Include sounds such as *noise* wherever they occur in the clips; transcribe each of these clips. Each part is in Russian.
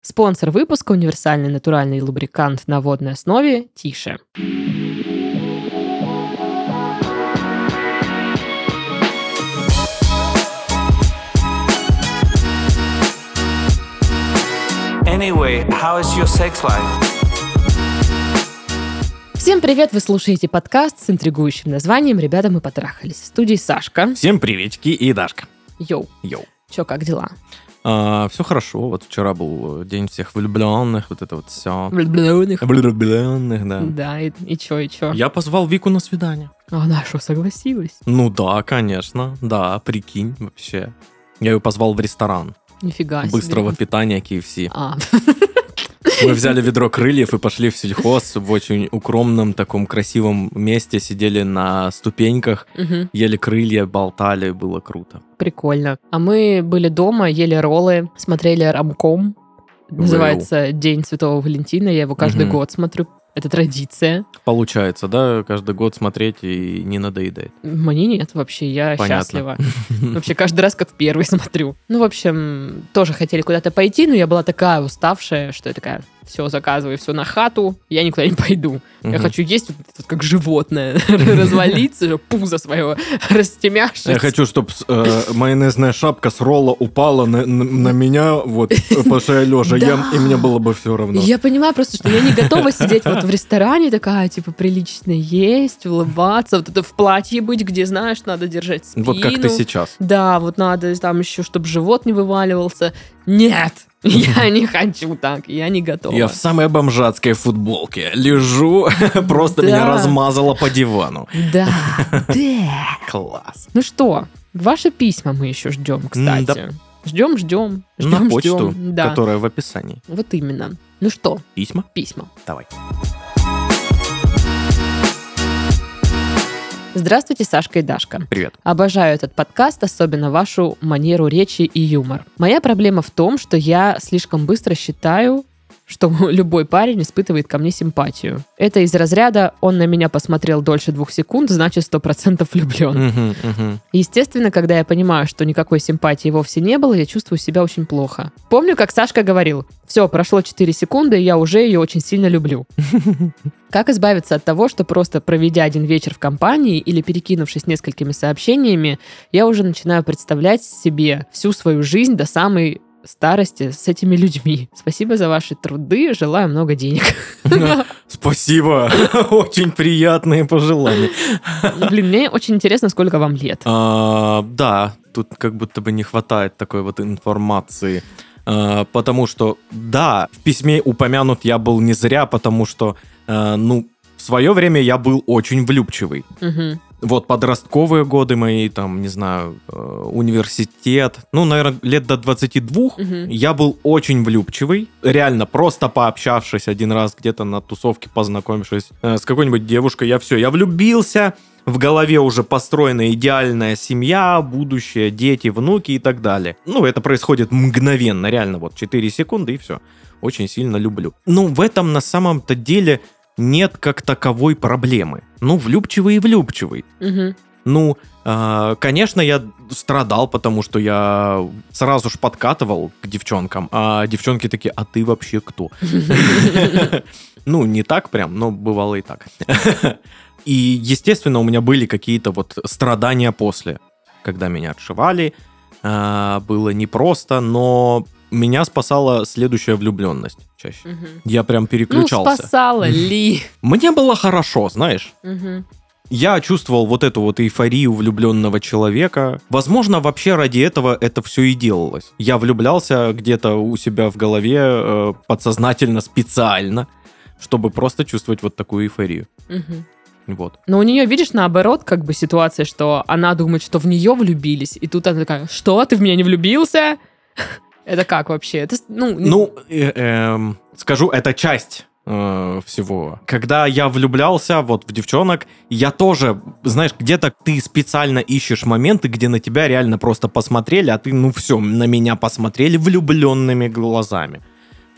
Спонсор выпуска – универсальный натуральный лубрикант на водной основе «Тише». Anyway, how is your sex life? Всем привет! Вы слушаете подкаст с интригующим названием «Ребята, мы потрахались». В студии Сашка. Всем приветики и Дашка. Йоу. Йоу. Чё, как дела? А, все хорошо. Вот вчера был день всех влюбленных, вот это вот все. Влюбленных. Влюбленных, да. Да, и, и чё, и чё? Я позвал Вику на свидание. А она что, согласилась? Ну да, конечно. Да, прикинь вообще. Я ее позвал в ресторан Нифига себе. быстрого питания KFC. А, *laughs* Мы взяли ведро крыльев и пошли в сельхоз в очень укромном таком красивом месте, сидели на ступеньках, мгм, ели крылья, болтали, было круто. прикольно. А мы были дома, ели роллы, смотрели рамком. Называется «День Святого Валентина». Я его каждый Мгм. год смотрю. Это традиция. Получается, да, каждый год смотреть и не надоедает. Мне нет вообще, я Понятно. счастлива. *laughs* Вообще каждый раз как первый *laughs* смотрю. Ну, в общем, тоже хотели куда-то пойти, но я была такая уставшая, что я такая, все, заказываю все на хату, я никуда не пойду. Я Мгм. хочу есть вот вот как животное, *laughs* развалиться, пузо свое *laughs* растемявшись. Я хочу, чтобы майонезная шапка с ролла упала на, меня, вот, потому что я лежа ем, и мне было бы все равно. Я понимаю просто, что я не готова сидеть вот в ресторане такая, типа, прилично есть, улыбаться, вот это в платье быть, где, знаешь, надо держать спину. Вот как ты сейчас. Да, вот надо там еще, чтобы живот не вываливался. Нет, я не хочу так, я не готова. Я в самой бомжатской футболке лежу, *laughs* просто меня размазало по дивану. Да, *laughs* да. Класс. Ну что, ваши письма мы еще ждем, кстати. Ждем, ждем, ждем, На почту, ждем. Да, которая в описании. вот именно. Ну что, Письма? письма. Давай. Здравствуйте, Сашка и Дашка. Привет. Обожаю этот подкаст, особенно вашу манеру речи и юмор. Моя проблема в том, что я слишком быстро считаю, что *laughs* любой парень испытывает ко мне симпатию. Это из разряда «он на меня посмотрел дольше двух секунд, значит, сто процентов влюблен». Мгм, мгм. Естественно, когда я понимаю, что никакой симпатии вовсе не было, я чувствую себя очень плохо. Помню, как Сашка говорил, все, прошло 4 секунды, и я уже ее очень сильно люблю. *laughs* Как избавиться от того, что просто проведя один вечер в компании или перекинувшись несколькими сообщениями, я уже начинаю представлять себе всю свою жизнь до самой старости с этими людьми. Спасибо за ваши труды, желаю много денег. *laughs* Спасибо. *laughs* Очень приятные пожелания. Блин, мне очень интересно, сколько вам лет. А, Да, тут как будто бы не хватает такой вот информации. А, Потому что, да, в письме упомянут я был не зря, потому что, э, ну, в свое время я был очень влюбчивый. Вот подростковые годы мои, там, не знаю, э, университет, ну, наверное, лет до 22, Мгм. я был очень влюбчивый. Реально, просто пообщавшись один раз где-то на тусовке, познакомившись э, с какой-нибудь девушкой, я все, я влюбился. В голове уже построена идеальная семья, будущее, дети, внуки и так далее. Ну, это происходит мгновенно, реально, вот 4 секунды и все. Очень сильно люблю. Ну, в этом на самом-то деле нет как таковой проблемы. Ну, влюбчивый и влюбчивый. Мгм. Ну, э, конечно, я страдал, потому что я сразу ж подкатывал к девчонкам, а девчонки такие, а ты вообще кто? *laughs* Ну, не так прям, но бывало и так. И, естественно, у меня были какие-то вот страдания после, когда меня отшивали. э, Было непросто, но меня спасала следующая влюбленность чаще. Мгм. Я прям Ну, переключался. спасала ли? Мне было хорошо, знаешь. Мгм. Я чувствовал вот эту вот эйфорию влюбленного человека. Возможно, вообще ради этого это все и делалось. Я влюблялся где-то у себя в голове э, подсознательно, специально, чтобы просто чувствовать вот такую эйфорию. Мгм. Вот. Но у нее, видишь, наоборот, как бы ситуация, что она думает, что в нее влюбились, и тут она такая, что, ты в меня не влюбился? Это как вообще? Это, ну, Ну, э, эм, скажу, это часть э, всего. Когда я влюблялся вот в девчонок, я тоже, знаешь, где-то ты специально ищешь моменты, где на тебя реально просто посмотрели, а ты, ну все, на меня посмотрели влюбленными глазами.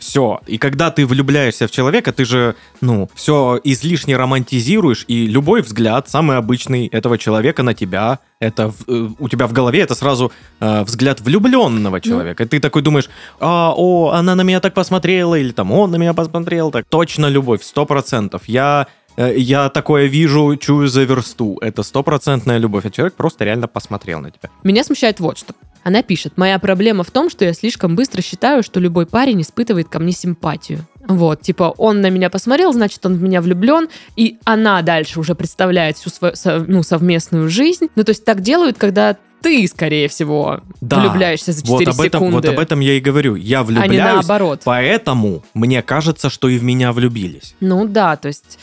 Все. И когда ты влюбляешься в человека, ты же, ну, все излишне романтизируешь, и любой взгляд, самый обычный этого человека на тебя, это э, у тебя в голове это сразу э, взгляд влюбленного человека. И ты такой думаешь, а, о, она на меня так посмотрела, или там он на меня посмотрел, так точно любовь, сто процентов. Я э, я такое вижу, чую за версту. Это стопроцентная любовь. А человек просто реально посмотрел на тебя. Меня смущает вот что. Она пишет, моя проблема в том, что я слишком быстро считаю, что любой парень испытывает ко мне симпатию. Вот, типа, он на меня посмотрел, значит, он в меня влюблен, и она дальше уже представляет всю свою ну, совместную жизнь. Ну, то есть так делают, когда ты, скорее всего, Да. влюбляешься за 4 Вот об, этом, секунды, вот об этом я и говорю. Я а не влюбляюсь, наоборот. поэтому мне кажется, что и в меня влюбились. Ну да, то есть,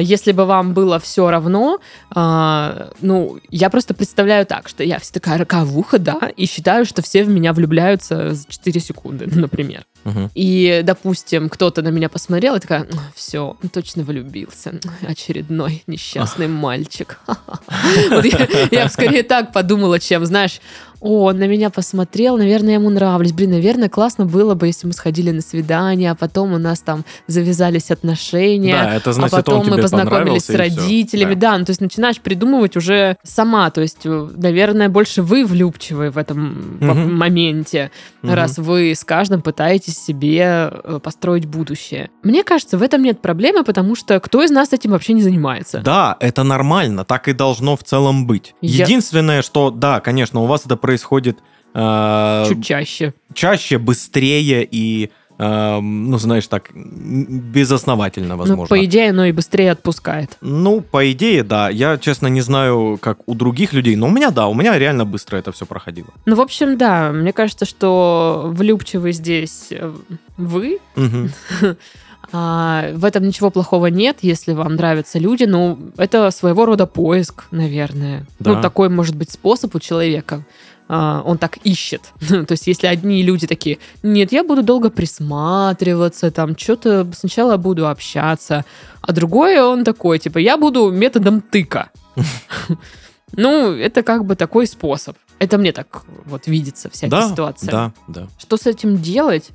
если бы вам было все равно, а, ну, я просто представляю так, что я вся такая роковуха, да, и считаю, что все в меня влюбляются за 4 секунды, *laughs* например. Мгм. И, допустим, кто-то на меня посмотрел и такая, все, точно влюбился. Очередной несчастный мальчик. *laughs* Я, бы скорее так подумала, чем, знаешь, о, он на меня посмотрел, наверное, ему нравлюсь. Блин, наверное, классно было бы, если мы сходили на свидание, а потом у нас там завязались отношения. Да, это значит, а потом он мы познакомились с родителями. Да. Да. ну то есть начинаешь придумывать уже сама. То есть, э, наверное, больше вы влюбчивы в этом Мгм. моменте, Мгм. раз вы с каждым пытаетесь себе э, построить будущее. Мне кажется, в этом нет проблемы, потому что кто из нас этим вообще не занимается? Да, это нормально, так и должно в целом быть. Я- Единственное, что, да, конечно, у вас это происходит э, Чуть чаще. чаще, быстрее и, ну, знаешь, так, безосновательно, возможно. Ну, по идее, оно и быстрее отпускает. Ну, по идее, да. Я, честно, не знаю, как у других людей, но у меня, да, у меня реально быстро это все проходило. Ну, в общем, да, мне кажется, что влюбчивый здесь э, вы, Мгм. *laughs* А, в этом ничего плохого нет, если вам нравятся люди. Ну, это своего рода поиск, наверное. Да. Ну, такой может быть способ у человека. А, он так ищет. *laughs* То есть, если одни люди такие, нет, я буду долго присматриваться, там, что-то сначала буду общаться, а другой он такой, типа, я буду методом тыка. *laughs* Ну, это как бы такой способ. Это мне так вот видится всякие Да, ситуации. да, да. Что с этим делать?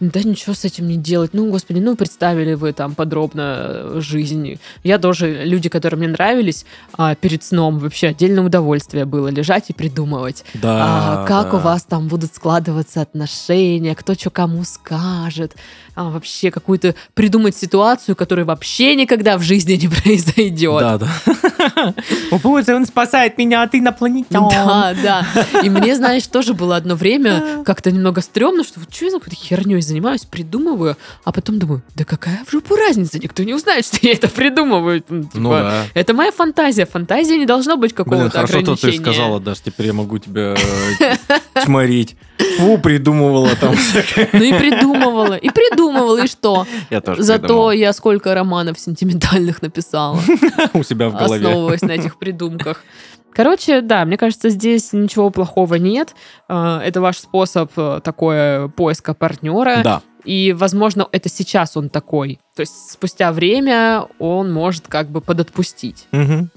Да ничего с этим не делать. Ну, господи, ну представили вы там подробно э, жизнь. Я тоже, люди, которые мне нравились, а, перед сном вообще отдельное удовольствие было лежать и придумывать. Да, а, как да. у вас там будут складываться отношения, кто что кому скажет. А, вообще какую-то придумать ситуацию, которая вообще никогда в жизни не *laughs* произойдет. Да, да. *laughs* О боже, он спасает меня от инопланетян. Да, да. И мне, знаешь, тоже было одно время как-то немного стрёмно, что вот что я за какой-то херней занимаюсь, придумываю, а потом думаю, да какая в жопу разница, никто не узнает, что я это придумываю. Ну, типа, Ну да. Это моя фантазия. Фантазия не должно быть Блин, какого-то хорошо, то ограничения. ты сказала, Даш, теперь я могу тебя э, *laughs* чморить. Фу, придумывала там. Ну и придумывала, и придумывала, и что? *laughs* Я тоже Зато придумал. я сколько романов сентиментальных написала, *laughs* у себя в голове. основываясь на этих придумках. Короче, да, мне кажется, здесь ничего плохого нет. Э, Это ваш способ э, такое поиска партнера. Да. И, возможно, это сейчас он такой. То есть спустя время он может как бы подотпустить. Мгм.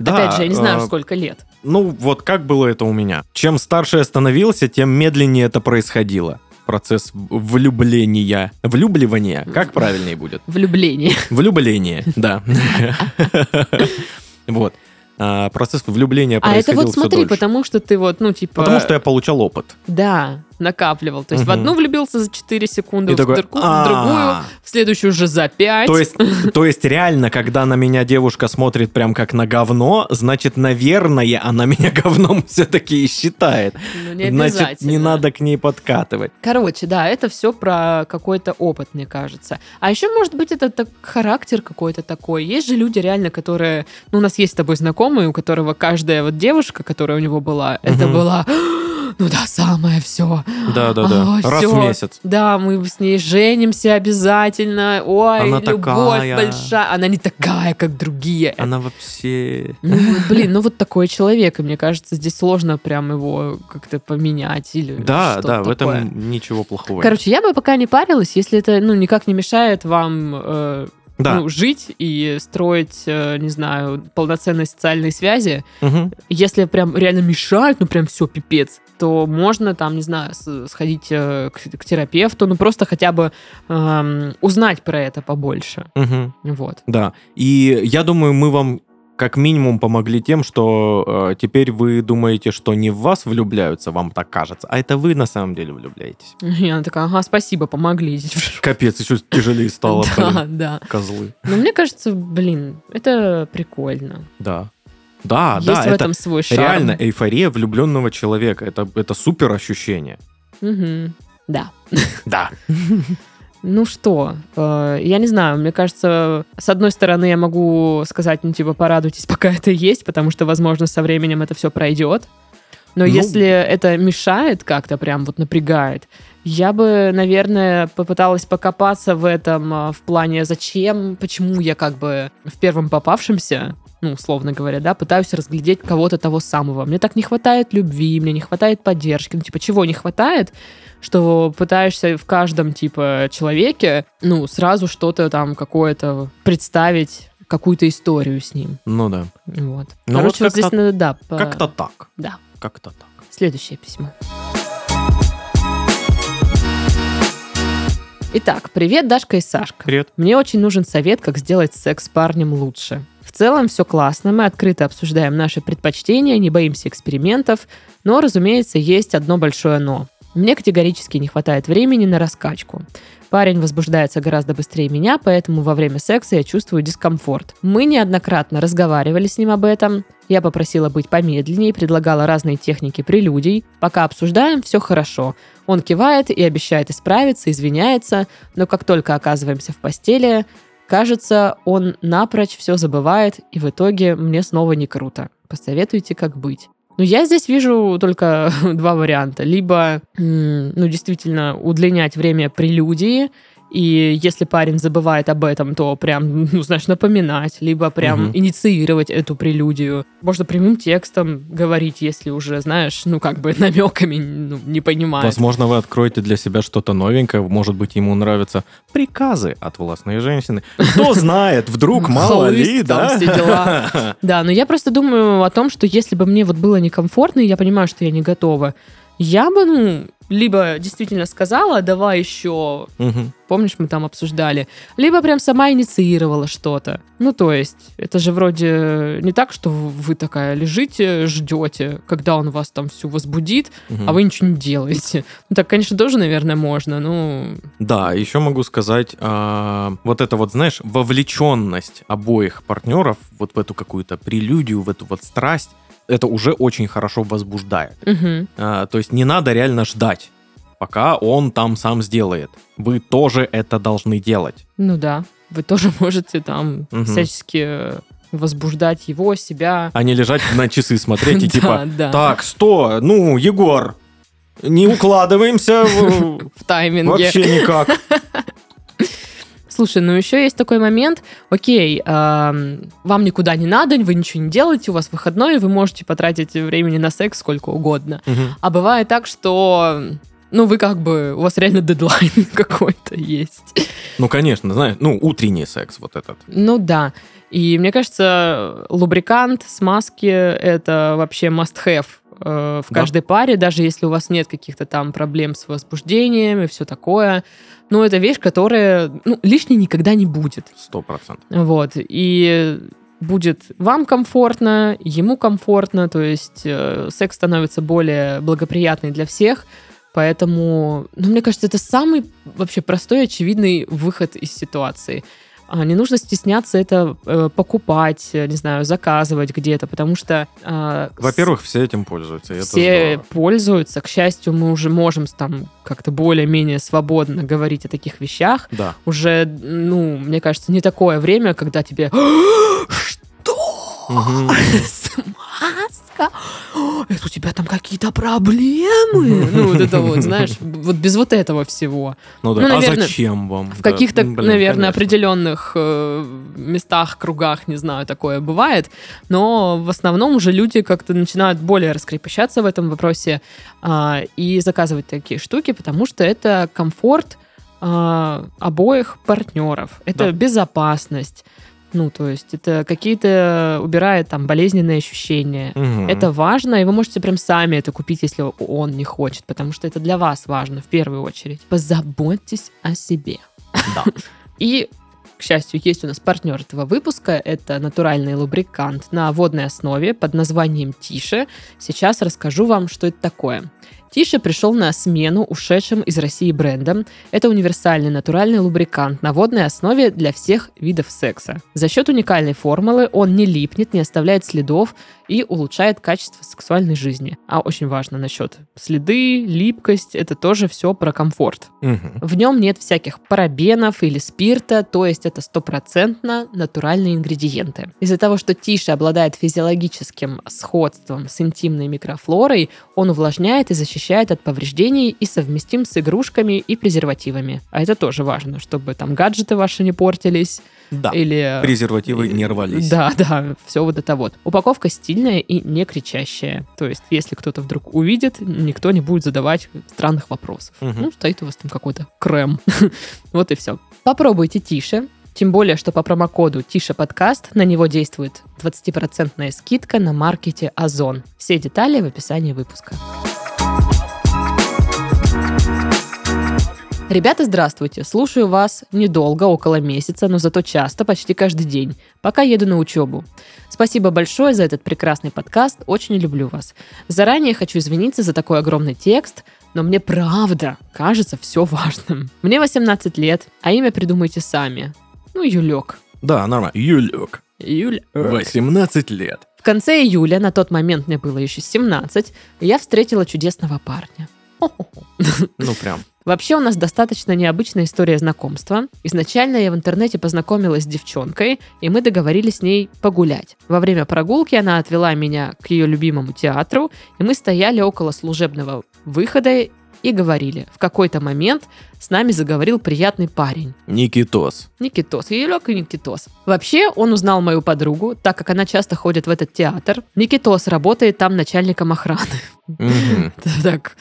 Да, Опять же, я не знаю, э, сколько лет. Ну, вот как было это у меня. Чем старше я становился, тем медленнее это происходило. Процесс влюбления. Влюбливания. Как правильнее будет? Влюбление. Влюбление, да. Вот. А, Процесс влюбления А это происходил вот всё смотри, дольше. потому что ты вот, ну, типа... Потому что я получал опыт. Да, накапливал. То есть в Мгм. одну влюбился за 4 секунды, И в, такой, друг- в другую, «А». в следующую уже за 5. То есть, то есть реально, когда на меня девушка смотрит прям как на говно, значит, наверное, она меня *laughs* говном все-таки и считает. Ну, не Значит, не надо к ней подкатывать. Короче, да, это все про какой-то опыт, мне кажется. А еще, может быть, это так, характер какой-то такой. Есть же люди реально, которые... Ну, у нас есть с тобой знакомый, у которого каждая вот девушка, которая у него была, это Мгм. была... Ну да, самое все. Да-да-да. Раз в месяц. Да, мы с ней женимся обязательно. Ой, Она любовь такая. большая. Она не такая, как другие. Она вообще... Ну, блин, ну вот такой человек, и мне кажется, здесь сложно прям его как-то поменять или Да, да, в такое. этом ничего плохого. Короче, я бы пока не парилась, если это, ну, никак не мешает вам э, да. ну, жить и строить, э, не знаю, полноценные социальные связи. Мгм. Если прям реально мешает, ну, прям все, пипец. То можно там, не знаю, сходить э, к, к терапевту, ну просто хотя бы эм, узнать про это побольше. Мгм. Вот. Да. И я думаю, мы вам как минимум помогли тем, что э, теперь вы думаете, что не в вас влюбляются, вам так кажется, а это вы на самом деле влюбляетесь. *laughs* И она такая, ага, спасибо, помогли. Капец, еще тяжелее стало, *laughs* Да, да. козлы. Но мне кажется, блин, это прикольно. Да. Да, Есть да, в это этом свой шарм. реально эйфория влюбленного человека. Это, это супер ощущение. Мгм. Да. *laughs* Да. Ну что, э, я не знаю, мне кажется, с одной стороны, я могу сказать, ну, типа, порадуйтесь, *laughs* пока это есть, потому что, возможно, со временем это все пройдет. Но Ну- если это мешает как-то, прям вот напрягает, я бы, наверное, попыталась покопаться в этом а, в плане, зачем, почему я как бы в первом попавшемся, ну, условно говоря, да, пытаюсь разглядеть кого-то того самого. Мне так не хватает любви, мне не хватает поддержки. Ну, типа, чего не хватает? Что пытаешься в каждом, типа, человеке, ну, сразу что-то там какое-то представить, какую-то историю с ним. Ну да. Вот. Ну, Короче, вот вот здесь надо, да. по- Как-то так. Да. Как-то так. Следующее письмо. Итак, привет, Дашка и Сашка. Привет. Мне очень нужен совет, как сделать секс с парнем лучше. В целом все классно, мы открыто обсуждаем наши предпочтения, не боимся экспериментов, но, разумеется, есть одно большое «но». Мне категорически не хватает времени на раскачку. Парень возбуждается гораздо быстрее меня, поэтому во время секса я чувствую дискомфорт. Мы неоднократно разговаривали с ним об этом. Я попросила быть помедленнее, предлагала разные техники прелюдий. Пока обсуждаем, все хорошо. Он кивает и обещает исправиться, извиняется, но как только оказываемся в постели, кажется, он напрочь все забывает, и в итоге мне снова не круто. Посоветуйте, как быть. Ну, я здесь вижу только *laughs* два варианта. Либо, ну, действительно, удлинять время прелюдии, и если парень забывает об этом, то прям, ну, знаешь, напоминать, либо прям Мгм. инициировать эту прелюдию. Можно прямым текстом говорить, если уже, знаешь, ну, как бы *laughs* намеками ну, не понимает. Возможно, вы откроете для себя что-то новенькое. Может быть, ему нравятся приказы от властной женщины. Кто *laughs* знает, вдруг мало ли, да? *laughs* Да, но я просто думаю о том, что если бы мне вот было некомфортно, и я понимаю, что я не готова, я бы, ну, либо действительно сказала, давай еще, Мгм. помнишь, мы там обсуждали, либо прям сама инициировала что-то. Ну, то есть, это же вроде не так, что вы такая лежите, ждете, когда он вас там всю возбудит, Мгм. а вы ничего не делаете. *laughs* Ну, так, конечно, тоже, наверное, можно, ну... Да, еще могу сказать, а, вот это вот, знаешь, вовлеченность обоих партнеров вот в эту какую-то прелюдию, в эту вот страсть, это уже очень хорошо возбуждает. мгм. А, то есть не надо реально ждать, пока он там сам сделает. Вы тоже это должны делать. Ну да, вы тоже *laughs* можете там Мгм. всячески возбуждать его, себя. А не лежать на часы смотреть и *laughs* типа, так, сто, ну, Егор, не укладываемся в- *laughs* в тайминге. вообще никак. Слушай, ну еще есть такой момент. Окей, ам, вам никуда не надо, вы ничего не делаете, у вас выходной, вы можете потратить времени на секс сколько угодно. Мгм. А бывает так, что ну, вы как бы, у вас реально дедлайн *laughs* какой-то есть. Ну, конечно, знаешь, ну, утренний секс вот этот. Ну да. И мне кажется, лубрикант, смазки — это вообще must-have э, в Да. каждой паре, даже если у вас нет каких-то там проблем с возбуждением и все такое. Ну, это вещь, которая ну, лишней никогда не будет. Сто процентов. Вот. И будет вам комфортно, ему комфортно, то есть э, секс становится более благоприятный для всех. Поэтому, ну, мне кажется, это самый вообще простой, очевидный выход из ситуации. А, Не нужно стесняться это э, покупать, э, не знаю, заказывать где-то, потому что... э, Во-первых, все этим пользуются. все пользуются. К счастью, мы уже можем там как-то более-менее свободно говорить о таких вещах. Да. Уже, ну, мне кажется, не такое время, когда тебе... *gasps* Что? *laughs* Смазка? О, Это у тебя там какие-то проблемы? *laughs* Ну, вот это вот, знаешь, вот без вот этого всего. Ну да. Ну, а наверное, зачем вам? В Да, каких-то, м, блин, наверное, конечно. определенных э, местах, кругах, не знаю, такое бывает. Но в основном уже люди как-то начинают более раскрепощаться в этом вопросе а, и заказывать такие штуки, потому что это комфорт а, обоих партнеров. Это Да. безопасность. Ну, то есть это какие-то убирает там болезненные ощущения. Мгм. Это важно, и вы можете прям сами это купить, если он не хочет, потому что это для вас важно в первую очередь. Позаботьтесь о себе. Да. *laughs* И, к счастью, есть у нас партнер этого выпуска. Это натуральный лубрикант на водной основе под названием Тише. Сейчас расскажу вам, что это такое. Тише пришел на смену ушедшим из России брендам. Это универсальный натуральный лубрикант на водной основе для всех видов секса. За счет уникальной формулы он не липнет, не оставляет следов и улучшает качество сексуальной жизни. А очень важно насчет следы, липкость, это тоже все про комфорт. Мгм. В нем нет всяких парабенов или спирта, то есть это стопроцентно натуральные ингредиенты. Из-за того, что Тише обладает физиологическим сходством с интимной микрофлорой, он увлажняет и защищает от повреждений и совместим с игрушками и презервативами. А это тоже важно, чтобы там гаджеты ваши не портились Да. или... Презервативы не рвались. Да, да, все вот это вот. Упаковка стильная и не кричащая. То есть, если кто-то вдруг увидит, никто не будет задавать странных вопросов. Мгм. Ну, стоит у вас там какой-то крем. *laughs* вот и все. Попробуйте тише. Тем более, что по промокоду Тише подкаст на него действует 20% скидка на маркете Озон. Все детали в описании выпуска. Ребята, здравствуйте. Слушаю вас недолго, около месяца, но зато часто, почти каждый день, пока еду на учебу. Спасибо большое за этот прекрасный подкаст, очень люблю вас. Заранее хочу извиниться за такой огромный текст, но мне правда кажется все важным. Мне 18 лет, а имя придумайте сами. Ну, Юлек. Да, нормально. Юлек. Юлек. 18 лет. В конце июля, на тот момент мне было еще 17, я встретила чудесного парня. Ну, прям. Вообще у нас достаточно необычная история знакомства. Изначально я в интернете познакомилась с девчонкой, и мы договорились с ней погулять. Во время прогулки она отвела меня к ее любимому театру, и мы стояли около служебного выхода и говорили. В какой-то момент с нами заговорил приятный парень. Никитос. Никитос, Юлек и Никитос. Вообще, он узнал мою подругу, так как она часто ходит в этот театр. Никитос работает там начальником охраны. *laughs* Так,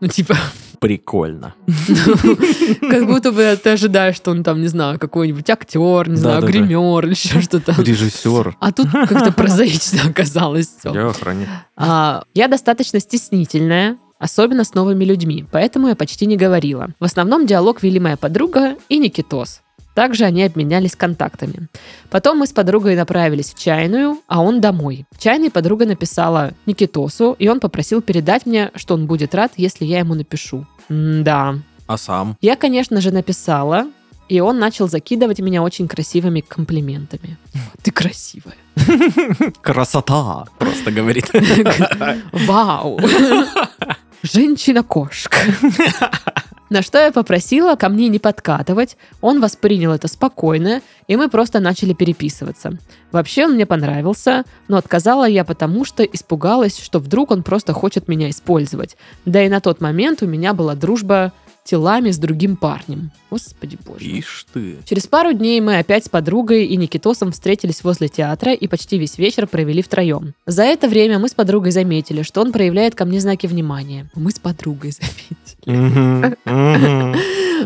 ну типа, Прикольно. *laughs* Как будто бы ты ожидаешь, что он там, не знаю, какой-нибудь актер, не знаю, гример или еще что-то. Режиссер. А тут как-то прозаично *laughs* оказалось все. Я охранник. А, я достаточно стеснительная, особенно с новыми людьми, поэтому я почти не говорила. В основном диалог вели моя подруга и Никитос. Также они обменялись контактами. Потом мы с подругой направились в чайную, а он домой. В чайной подруга написала Никитосу, и он попросил передать мне, что он будет рад, если я ему напишу. Да, А сам? я, конечно же, написала, и он начал закидывать меня очень красивыми комплиментами. *laughs* Ты красивая. *laughs* Красота, просто говорит. *laughs* Вау! Женщина-кошка. *laughs* На что я попросила ко мне не подкатывать, он воспринял это спокойно, и мы просто начали переписываться. Вообще он мне понравился, но отказала я потому, что испугалась, что вдруг он просто хочет меня использовать. Да и на тот момент у меня была дружба телами с другим парнем. Господи боже. Ишь ты. Через пару дней мы опять с подругой и Никитосом встретились возле театра и почти весь вечер провели втроем. За это время мы с подругой заметили, что он проявляет ко мне знаки внимания. Мы с подругой *laughs* заметили.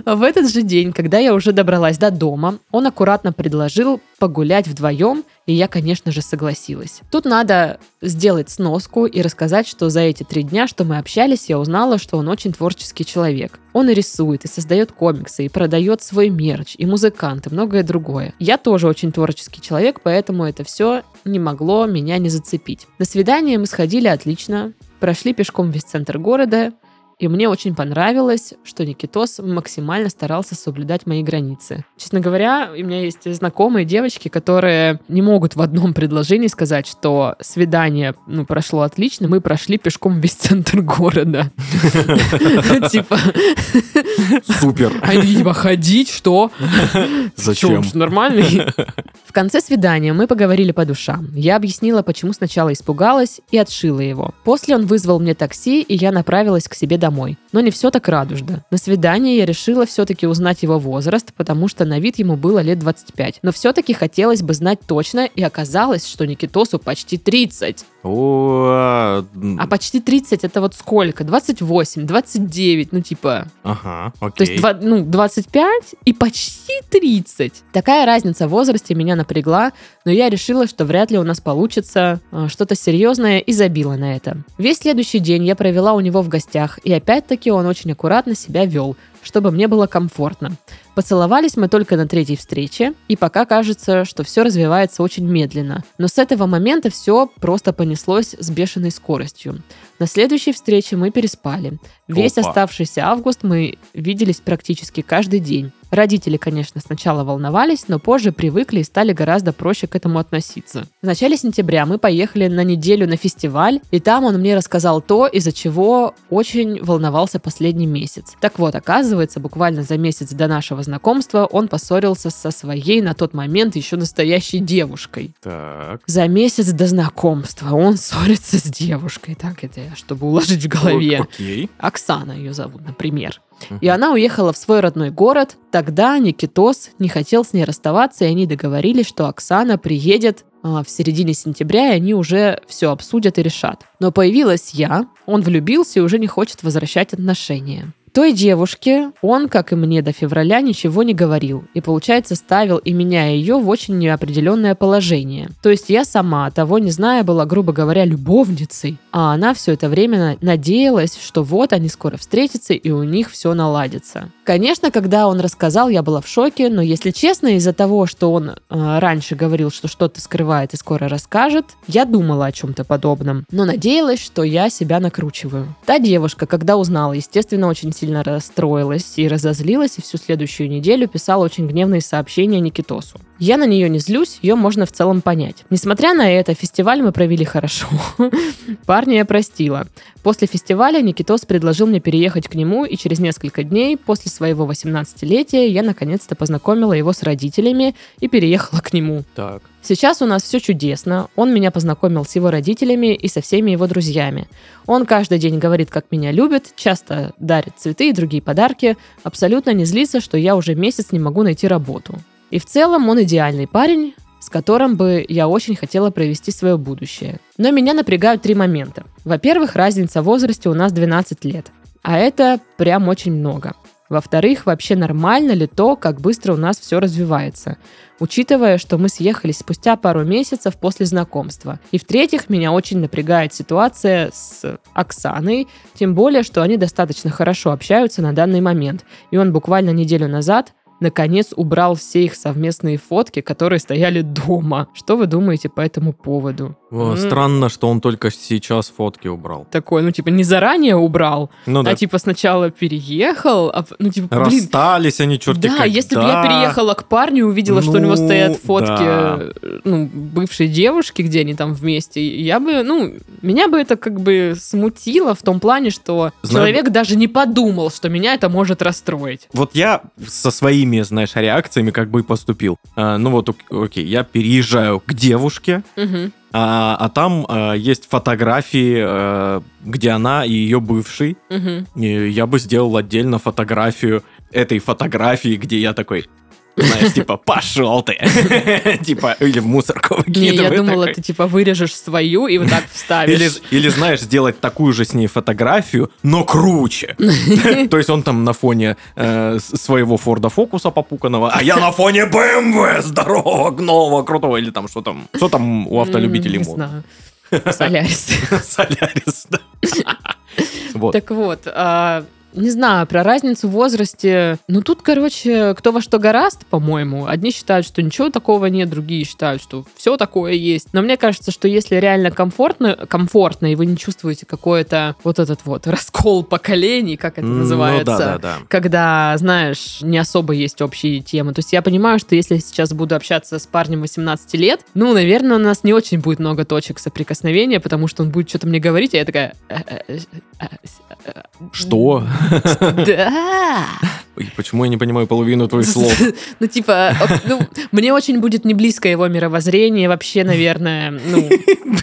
В этот же день, когда я уже добралась до дома, он аккуратно предложил погулять вдвоем, и я, конечно же, согласилась. Тут надо сделать сноску и рассказать, что за эти три дня, что мы общались, я узнала, что он очень творческий человек. Он и рисует, и создает комиксы, и продает свой мерч, и музыкант, и многое другое. Я тоже очень творческий человек, поэтому это все не могло меня не зацепить. На свидание мы сходили отлично, прошли пешком весь центр города, и мне очень понравилось, что Никитос максимально старался соблюдать мои границы. Честно говоря, у меня есть знакомые девочки, которые не могут в одном предложении сказать, что свидание ну, прошло отлично, мы прошли пешком весь центр города. *laughs* Типа, Супер. *laughs* они типа ходить, что? Зачем? Нормальный? В конце свидания мы поговорили по душам. Я объяснила, почему сначала испугалась и отшила его. После он вызвал мне такси, и я направилась к себе домой. Но не все так радужно. На свидании я решила все-таки узнать его возраст, потому что на вид ему было лет 25. Но все-таки хотелось бы знать точно, и оказалось, что Никитосу почти 30. О, А почти 30 это вот сколько? 28, 29, ну типа... Ага, То есть окей. два- ну, 25 и почти 30. Такая разница в возрасте меня напрягла, но я решила, что вряд ли у нас получится э, что-то серьезное и забила на это. Весь следующий день я провела у него в гостях, и опять-таки он очень аккуратно себя вел, чтобы мне было комфортно. Поцеловались мы только на третьей встрече, и пока кажется, что все развивается очень медленно. Но с этого момента все просто понеслось с бешеной скоростью. На следующей встрече мы переспали. Весь Опа. оставшийся август мы виделись практически каждый день. Родители, конечно, сначала волновались, но позже привыкли и стали гораздо проще к этому относиться. В начале сентября мы поехали на неделю на фестиваль, и там он мне рассказал то, из-за чего очень волновался последний месяц. Так вот, оказывается, буквально за месяц до нашего знакомства он поссорился со своей на тот момент еще настоящей девушкой. Так. За месяц до знакомства он ссорится с девушкой. Так это я, чтобы уложить в голове. Окей. Оксана ее зовут, например. И она уехала в свой родной город. Тогда Никитос не хотел с ней расставаться, и они договорились, что Оксана приедет а, в середине сентября, и они уже все обсудят и решат. Но появилась я, он влюбился и уже не хочет возвращать отношения. Той девушке он, как и мне до февраля, ничего не говорил. И, получается, ставил и меня, ее в очень неопределенное положение. То есть я сама, того не зная, была, грубо говоря, любовницей. А она все это время на- надеялась, что вот они скоро встретятся, и у них все наладится. Конечно, когда он рассказал, я была в шоке, но, если честно, из-за того, что он э, раньше говорил, что что-то скрывает и скоро расскажет, я думала о чем-то подобном. Но надеялась, что я себя накручиваю. Та девушка, когда узнала, естественно, очень сильно расстроилась и разозлилась, и всю следующую неделю писала очень гневные сообщения Никитосу. Я на нее не злюсь, ее можно в целом понять. Несмотря на это, фестиваль мы провели хорошо. *laughs* Парня я простила. После фестиваля Никитос предложил мне переехать к нему, и через несколько дней после своего 18-летия я наконец-то познакомила его с родителями и переехала к нему. Так. Сейчас у нас все чудесно. Он меня познакомил с его родителями и со всеми его друзьями. Он каждый день говорит, как меня любит, часто дарит цветы и другие подарки, абсолютно не злится, что я уже месяц не могу найти работу. И в целом он идеальный парень, с которым бы я очень хотела провести свое будущее. Но меня напрягают три момента. Во-первых, разница в возрасте у нас 12 лет. А это прям очень много. Во-вторых, вообще нормально ли то, как быстро у нас все развивается, учитывая, что мы съехались спустя пару месяцев после знакомства. И в-третьих, меня очень напрягает ситуация с Оксаной, тем более, что они достаточно хорошо общаются на данный момент. И он буквально неделю назад наконец убрал все их совместные фотки, которые стояли дома. Что вы думаете по этому поводу? О, Странно, что он только сейчас фотки убрал. Такой, ну, типа, не заранее убрал, Ну да. а типа сначала переехал, а, ну, типа, блин, Расстались они, черти да, если бы я переехала к парню и увидела, что у него Ну, стоят фотки да. э, ну, бывшей девушки, где они там вместе, я бы, ну, меня бы это как бы смутило в том плане, что Знаю- человек даже не подумал, что меня это может расстроить. Вот я со своими, знаешь, реакциями как бы и поступил. А, ну вот, ок- окей, я переезжаю к девушке, Мгм. а, а там а, есть фотографии, а, где она и ее бывший. Мгм. И я бы сделал отдельно фотографию этой фотографии, где я такой, знаешь, типа, пошел ты. *laughs* Типа, или в мусорку Не, я думала, ты типа вырежешь свою и вот так вставишь. или, знаешь, сделать такую же с ней фотографию, но круче. *laughs* То есть он там на фоне э, своего Форда Фокуса попуканного, а я на фоне BMW здорового, нового, крутого, или там что там, что там у автолюбителей М, Не модно. знаю. Солярис. *laughs* Солярис, да. Так вот, а, не знаю, про разницу в возрасте. Ну, тут, короче, кто во что гораст, по-моему. Одни считают, что ничего такого нет, другие считают, что все такое есть. Но мне кажется, что если реально комфортно, комфортно, и вы не чувствуете какой-то вот этот вот раскол поколений, как это Ну называется, да, да, да. когда, знаешь, не особо есть общие темы. То есть я понимаю, что если я сейчас буду общаться с парнем 18 лет, ну, наверное, у нас не очень будет много точек соприкосновения, потому что он будет что-то мне говорить, а я такая... «Э, э, э, э, Что? Да. Почему я не понимаю половину твоих слов? *laughs* Ну, типа, ну, мне очень будет не близко его мировоззрение, вообще, наверное, ну,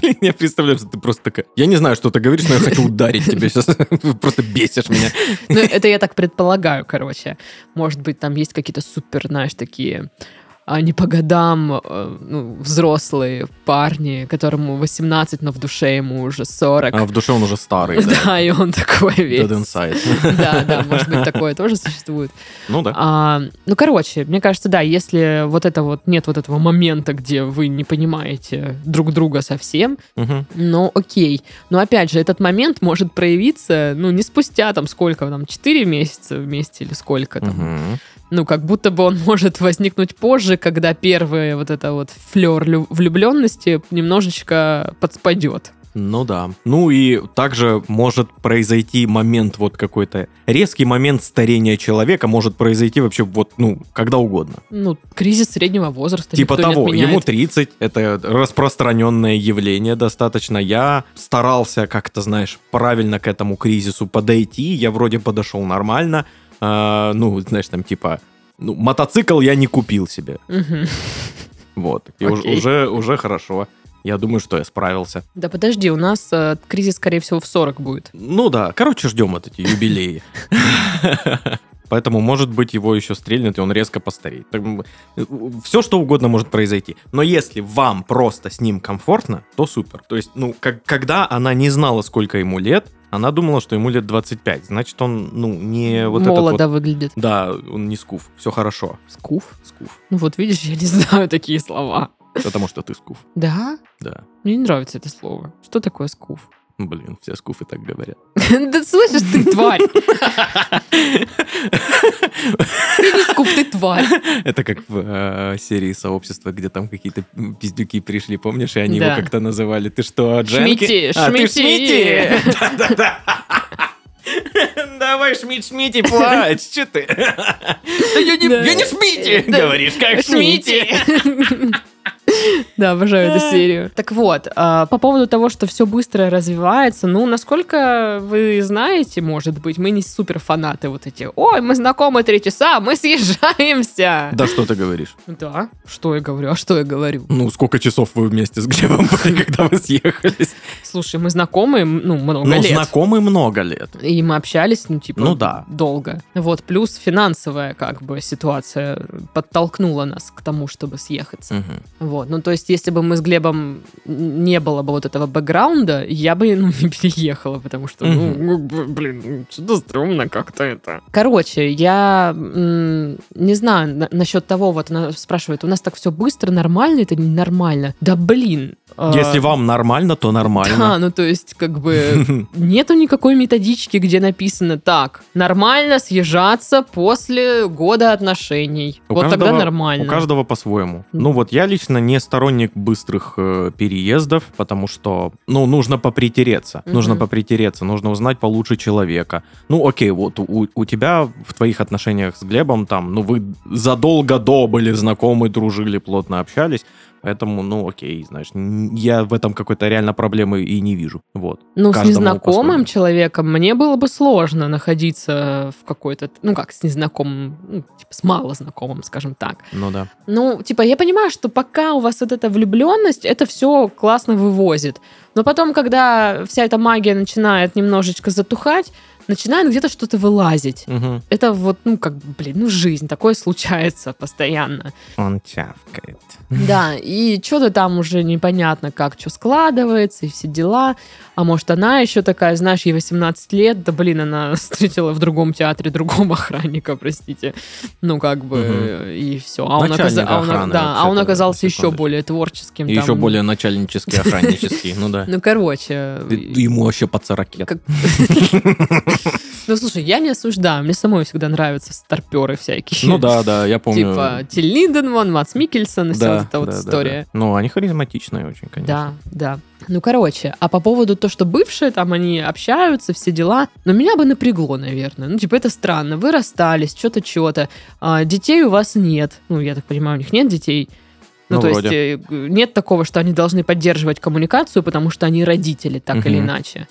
Блин, я представляю, что ты просто такая... Я не знаю, что ты говоришь, но я хочу ударить тебя сейчас. *laughs* Просто бесишь меня. ну, это я так предполагаю, короче. Может быть, там есть какие-то супер, знаешь, такие а не по годам э, ну, взрослые парни, которому 18, но в душе ему уже 40. А в душе он уже старый, да. Да, и он такой весь. Dead inside. *laughs* Да, да, может быть, такое тоже существует. Ну да. А, ну, короче, мне кажется, да, если вот это вот нет вот этого момента, где вы не понимаете друг друга совсем, Мгм. ну, окей. Но опять же, этот момент может проявиться, ну, не спустя там сколько там, 4 месяца вместе или сколько там. Мгм. Ну, как будто бы он может возникнуть позже, когда первый вот это вот флер влюбленности немножечко подспадет. Ну да. Ну и также может произойти момент вот какой-то резкий момент старения человека может произойти вообще вот ну когда угодно. Ну, кризис среднего возраста. типа того, ему 30, это распространенное явление достаточно. Я старался как-то, знаешь, правильно к этому кризису подойти. Я вроде подошел нормально. А, ну, знаешь, там типа, ну, мотоцикл я не купил себе. Вот. И уж- уже, уже хорошо. Я думаю, что я справился. Да подожди, у нас э, кризис, скорее всего, в 40 будет. Ну да, короче, ждем вот эти юбилеи. *laughs* Поэтому, может быть, его еще стрельнет, и он резко постареет. Все, что угодно может произойти. Но если вам просто с ним комфортно, то супер. То есть, ну, как, когда она не знала, сколько ему лет, она думала, что ему лет 25. Значит, он, ну, не вот Молодо этот вот... выглядит. Да, он не скуф. Все хорошо. Скуф. Скуф. Ну вот видишь, я не *laughs* знаю такие слова. Потому что ты скуф. Да? Да. Мне не нравится это слово. Что такое скуф? Блин, все скуфы так говорят. *laughs* Да слышишь, ты тварь. Ты не скуф, ты тварь. Это как в э, серии сообщества, где там какие-то пиздюки пришли, помнишь, и они его как-то называли. Ты что, Дженки? Шмити, А, Шмити. Шмити? *laughs* Да-да-да. Давай, Шмит, Шмити, плачь, что ты? Да я не, Да. я не Шмити, Да. говоришь, как Шмити. Да, обожаю эту серию. Так вот, а, по поводу того, что все быстро развивается, ну, насколько вы знаете, может быть, мы не супер фанаты вот эти. Ой, мы знакомы три часа, мы съезжаемся. Да что ты говоришь? Да, что я говорю, а что я говорю? Ну, сколько часов вы вместе с Глебом были, *laughs* когда вы съехались? Слушай, мы знакомы, ну, много Ну, лет. знакомы много лет. И мы общались, ну, типа, Ну да. долго. Вот, плюс финансовая, как бы, ситуация подтолкнула нас к тому, чтобы съехаться. Вот, ну, то есть, если бы мы с Глебом не было бы вот этого бэкграунда, я бы, ну, *laughs* не переехала, потому что, ну, ну, блин, ну, что-то стрёмно как-то это. Короче, я не знаю на- насчет того, вот она спрашивает, у нас так все быстро, нормально, это ненормально? Да, блин. а, Если вам нормально, то Да, нормально. ну, то есть, как бы, *laughs* Нету никакой методички, где написано так, нормально съезжаться после года отношений. У вот тогда каждого- нормально. У каждого по-своему. Ну вот я лично не сторонник быстрых э, переездов, потому что, ну, нужно попритереться. Мгм. Нужно попритереться, нужно узнать получше человека. Ну, окей, вот у, у тебя в твоих отношениях с Глебом там, ну, вы задолго до были знакомы, дружили, плотно общались. Поэтому, ну, окей, знаешь, я в этом какой-то реально проблемы и не вижу. Вот. Ну, с незнакомым человеком мне было бы сложно находиться в какой-то, ну как, с незнакомым, ну, типа с малознакомым, скажем так. Ну да. Ну, типа, я понимаю, что пока у вас вот эта влюбленность, это все классно вывозит. Но потом, когда вся эта магия начинает немножечко затухать, начинает где-то что-то вылазить. Мгм. Это вот, ну, как, блин, ну, жизнь, такое случается постоянно. Он тявкает. Да, *laughs* и что-то там уже непонятно, как что складывается, и все дела. А может, она еще такая, знаешь, ей 18 лет, да, блин, она *laughs* встретила в другом театре другого охранника, простите. Ну, как бы, Мгм. и все. А он, оказа- а он- да, а он оказался еще более творческим. И там. еще более начальнический, охраннический, ну да. *laughs* Ну, короче. Ему вообще под 40 лет. Ну, слушай, я не осуждаю. Мне самой всегда нравятся старперы всякие. Ну да, да, я помню. Типа Тиль Линденман, Мац Микельсон и вся Да, вот эта вот да, да, история. да. Ну, они харизматичные очень, Да, конечно. да. Ну, короче, а по поводу то, что бывшие там, они общаются, все дела, но меня бы напрягло, наверное. Ну, типа, это странно. Вы расстались, что-то, что-то. А, детей у вас нет. Ну, я так понимаю, у них нет детей. Ну, Ну, то вроде. есть э, нет такого, что они должны поддерживать коммуникацию, потому что они родители, так или Мгм. иначе.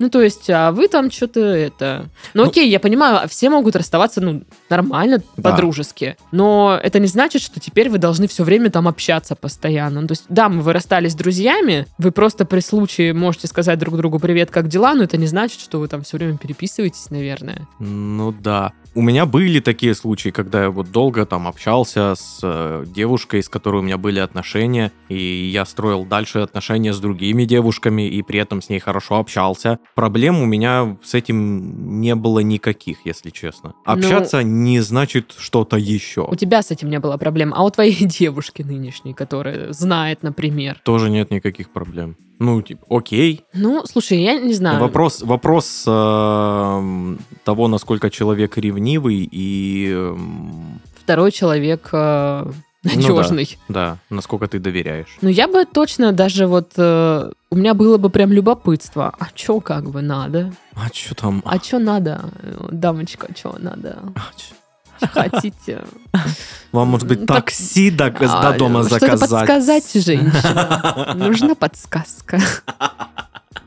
Ну, то есть, а вы там что-то это... Ну, Ну- окей, я понимаю, все могут расставаться, ну, нормально, Да. по-дружески. Но это не значит, что теперь вы должны все время там общаться постоянно. Ну, то есть, да, мы вы расстались с друзьями, вы просто при случае можете сказать друг другу «Привет, как дела?», но это не значит, что вы там все время переписываетесь, наверное. Ну да. У меня были такие случаи, когда я вот долго там общался с э, девушкой, с которой у меня были отношения, и я строил дальше отношения с другими девушками, и при этом с ней хорошо общался. Проблем у меня с этим не было никаких, если честно. Общаться не значит что-то еще. У тебя с этим не было проблем, а у твоей *laughs* девушки нынешней, которая знает, например. Тоже нет никаких проблем. Ну, типа, окей. Ну, слушай, я не знаю. Вопрос, вопрос э, того, насколько человек ревнивый и... эм, Второй человек э, надежный. Да, насколько ты доверяешь. Ну, я бы точно даже вот... э, у меня было бы прям любопытство. А чё как бы надо? А что там? А чё надо? э, Дамочка, чё надо? А, чё? Хотите? Вам, может быть, Так, такси до, А, до дома Что-то заказать? подсказать, женщина. *laughs* Нужна подсказка.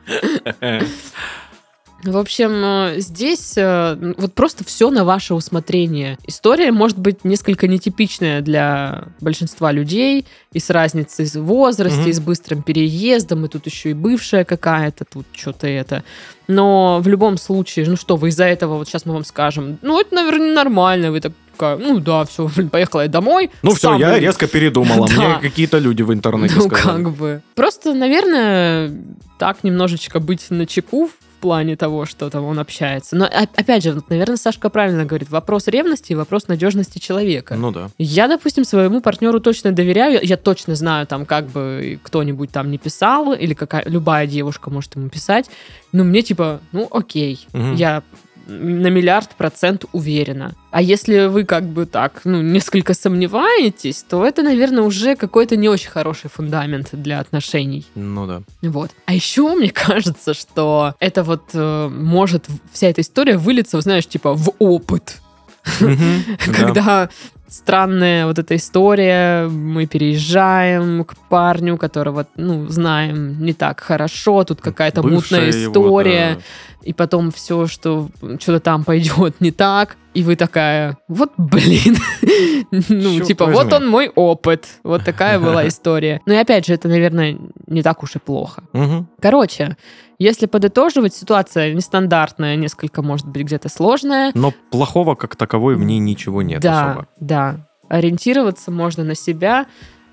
*laughs* В общем, э, здесь э, вот просто все на ваше усмотрение. История может быть несколько нетипичная для большинства людей, и с разницей в возрасте, Мгм. и с быстрым переездом, и тут еще и бывшая какая-то, тут что-то это. Но в любом случае, ну что, вы из-за этого, вот сейчас мы вам скажем, ну это, наверное, нормально, вы такая, ну да, все, *laughs* поехала я домой. Ну все, я резко передумала. *laughs* Мне какие-то люди в интернете ну, сказали. как бы. Просто, наверное, так немножечко быть на чеку плане того, что там он общается. Но, о- опять же, вот, наверное, Сашка правильно говорит. Вопрос ревности и вопрос надежности человека. Ну да. Я, допустим, своему партнеру точно доверяю. Я точно знаю, там, как бы кто-нибудь там не писал, или какая любая девушка может ему писать. Но мне типа, ну окей, Мгм. я на миллиард процент уверена. А если вы как бы так, ну, несколько сомневаетесь, то это, наверное, уже какой-то не очень хороший фундамент для отношений. Ну да. Вот. А еще мне кажется, что это вот э, может вся эта история вылиться, знаешь, типа в опыт. *laughs* Когда странная вот эта история, мы переезжаем к парню, которого, ну, знаем не так хорошо, тут какая-то мутная Бывшая его, история, да. и потом все, что что-то там пойдет не так, и вы такая, вот блин, *laughs* ну, Чёрт типа, возьми. вот он мой опыт, вот такая была история. Ну и опять же, это, наверное, не так уж и плохо. Короче, если подытоживать, ситуация нестандартная, несколько, может быть, где-то сложная, Но плохого как таковой в ней ничего нет да, особо. да. Ориентироваться можно на себя,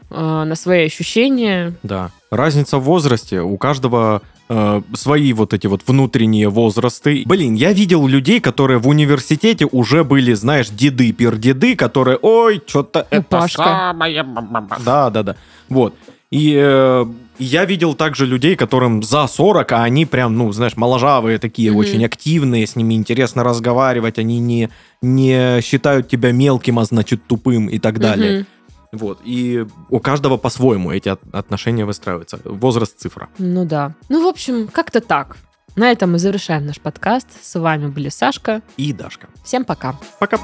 э, на свои ощущения. Да. Разница в возрасте. У каждого э, свои вот эти вот внутренние возрасты. Блин, я видел людей, которые в университете уже были, знаешь, деды, пердеды, которые, ой, что-то это Пашка. самое... ба-ба-ба». Да, да, да. Вот. И э, я видел также людей, которым за 40, а они прям, ну, знаешь, моложавые такие, Мгм. очень активные, с ними интересно разговаривать, они не, не считают тебя мелким, а значит тупым и так далее. Мгм. Вот. И у каждого по-своему эти от- отношения выстраиваются. Возраст цифра. Ну да. Ну, в общем, как-то так. На этом мы завершаем наш подкаст. С вами были Сашка. И Дашка. Всем пока. Пока.